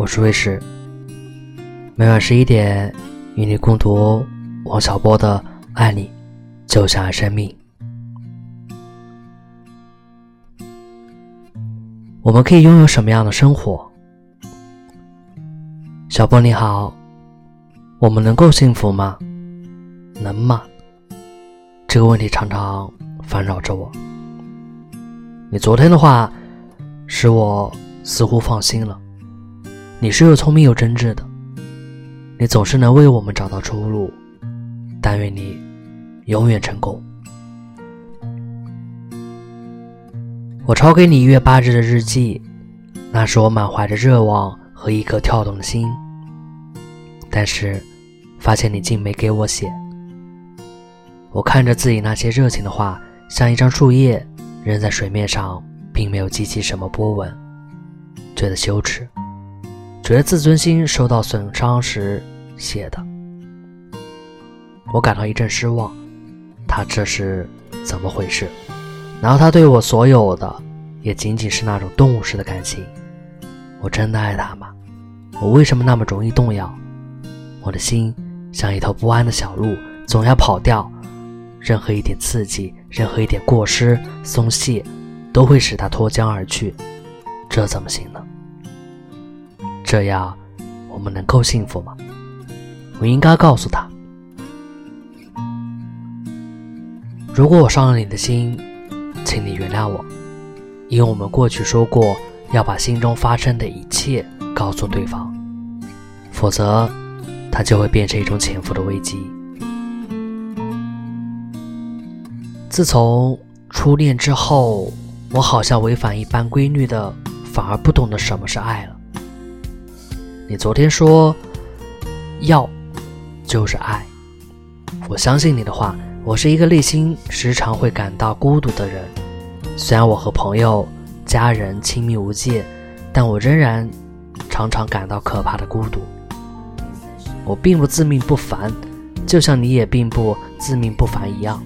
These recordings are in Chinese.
我是卫士，每晚十一点与你共读王小波的《爱你就像爱生命》。我们可以拥有什么样的生活？小波你好，我们能够幸福吗？能吗？这个问题常常烦扰着我。你昨天的话使我似乎放心了。你是又聪明又真挚的，你总是能为我们找到出路。但愿你永远成功。我抄给你一月八日的日记，那是我满怀着热望和一颗跳动的心。但是，发现你竟没给我写。我看着自己那些热情的话，像一张树叶扔在水面上，并没有激起什么波纹，觉得羞耻。觉得自尊心受到损伤时写的，我感到一阵失望。他这是怎么回事？难道他对我所有的也仅仅是那种动物式的感情？我真的爱他吗？我为什么那么容易动摇？我的心像一头不安的小鹿，总要跑掉。任何一点刺激，任何一点过失、松懈，都会使它脱缰而去。这怎么行呢？这样，我们能够幸福吗？我应该告诉他：如果我伤了你的心，请你原谅我，因为我们过去说过要把心中发生的一切告诉对方，否则，它就会变成一种潜伏的危机。自从初恋之后，我好像违反一般规律的，反而不懂得什么是爱了。你昨天说，要就是爱。我相信你的话。我是一个内心时常会感到孤独的人。虽然我和朋友、家人亲密无间，但我仍然常常感到可怕的孤独。我并不自命不凡，就像你也并不自命不凡一样。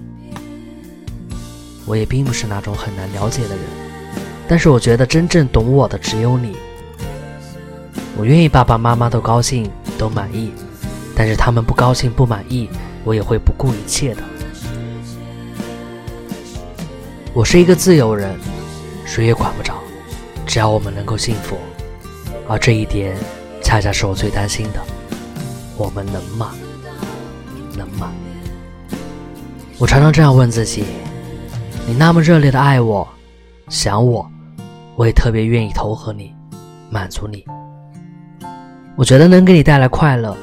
我也并不是那种很难了解的人，但是我觉得真正懂我的只有你。我愿意爸爸妈妈都高兴都满意，但是他们不高兴不满意，我也会不顾一切的。我是一个自由人，谁也管不着，只要我们能够幸福，而这一点恰恰是我最担心的。我们能吗？能吗？我常常这样问自己：你那么热烈的爱我、想我，我也特别愿意投合你、满足你。我觉得能给你带来快乐，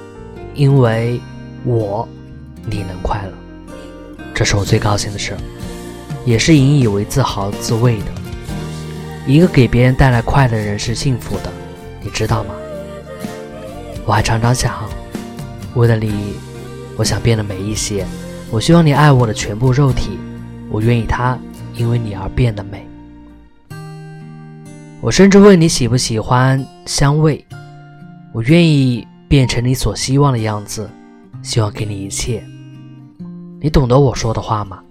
因为我你能快乐，这是我最高兴的事，也是引以为自豪自慰的。一个给别人带来快乐的人是幸福的，你知道吗？我还常常想，为了你，我想变得美一些。我希望你爱我的全部肉体，我愿意它因为你而变得美。我甚至问你喜不喜欢香味。我愿意变成你所希望的样子，希望给你一切。你懂得我说的话吗？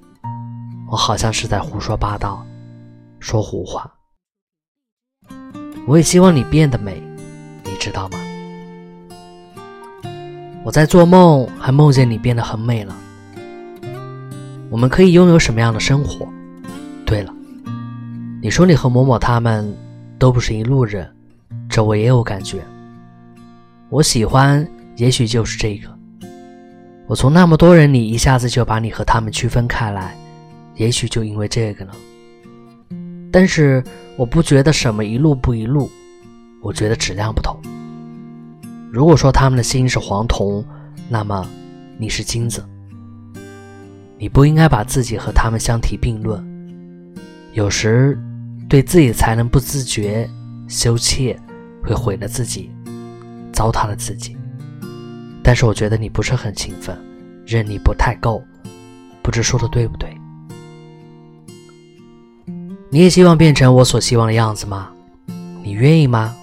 我好像是在胡说八道，说胡话。我也希望你变得美，你知道吗？我在做梦，还梦见你变得很美了。我们可以拥有什么样的生活？对了，你说你和某某他们都不是一路人，这我也有感觉。我喜欢，也许就是这个。我从那么多人里一下子就把你和他们区分开来，也许就因为这个呢。但是我不觉得什么一路不一路，我觉得质量不同。如果说他们的心是黄铜，那么你是金子。你不应该把自己和他们相提并论。有时对自己才能不自觉、羞怯，会毁了自己。糟蹋了自己，但是我觉得你不是很勤奋，认力不太够，不知说的对不对？你也希望变成我所希望的样子吗？你愿意吗？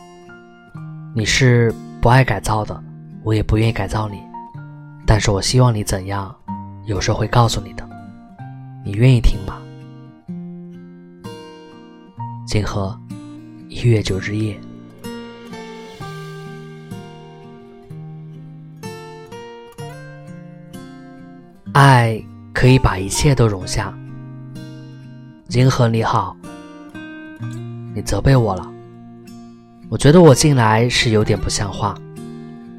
你是不爱改造的，我也不愿意改造你，但是我希望你怎样，有时候会告诉你的，你愿意听吗？金河，一月九日夜。爱可以把一切都容下。银河你好，你责备我了。我觉得我进来是有点不像话，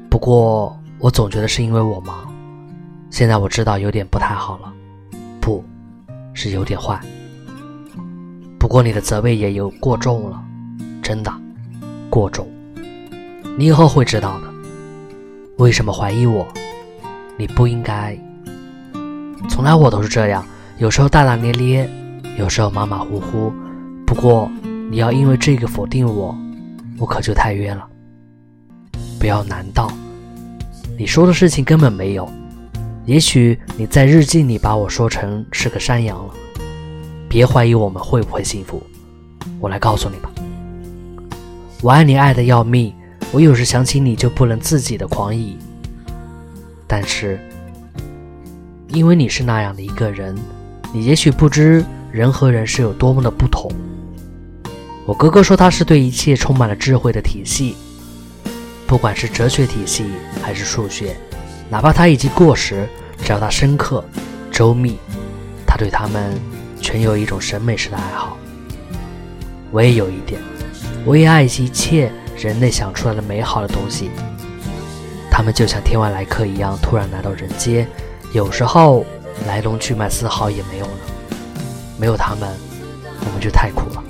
不过我总觉得是因为我忙。现在我知道有点不太好了，不是有点坏。不过你的责备也有过重了，真的过重。你以后会知道的。为什么怀疑我？你不应该。从来我都是这样，有时候大大咧咧，有时候马马虎虎。不过你要因为这个否定我，我可就太冤了。不要难道你说的事情根本没有？也许你在日记里把我说成是个山羊了。别怀疑我们会不会幸福，我来告诉你吧。我爱你爱的要命，我有时想起你就不能自己的狂野。但是，因为你是那样的一个人，你也许不知人和人是有多么的不同。我哥哥说他是对一切充满了智慧的体系，不管是哲学体系还是数学。哪怕它已经过时，只要它深刻、周密，他对他们全有一种审美式的爱好。我也有一点，我也爱一切人类想出来的美好的东西。他们就像天外来客一样，突然来到人间，有时候来龙去脉丝毫也没有了。没有他们，我们就太苦了。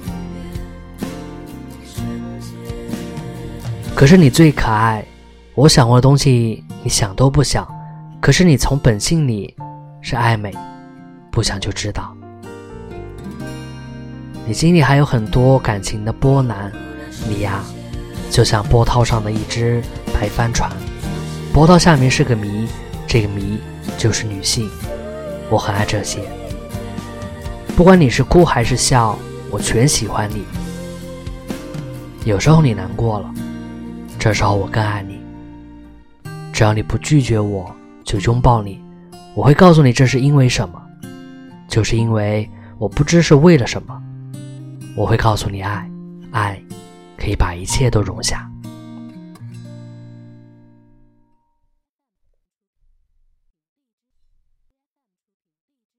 可是你最可爱。我想过的东西，你想都不想。可是你从本性里是爱美，不想就知道。你心里还有很多感情的波澜，你呀，就像波涛上的一只白帆船，波涛下面是个谜，这个谜就是女性。我很爱这些，不管你是哭还是笑，我全喜欢你。有时候你难过了，这时候我更爱你。只要你不拒绝我，就拥抱你。我会告诉你这是因为什么，就是因为我不知是为了什么。我会告诉你，爱，爱可以把一切都容下。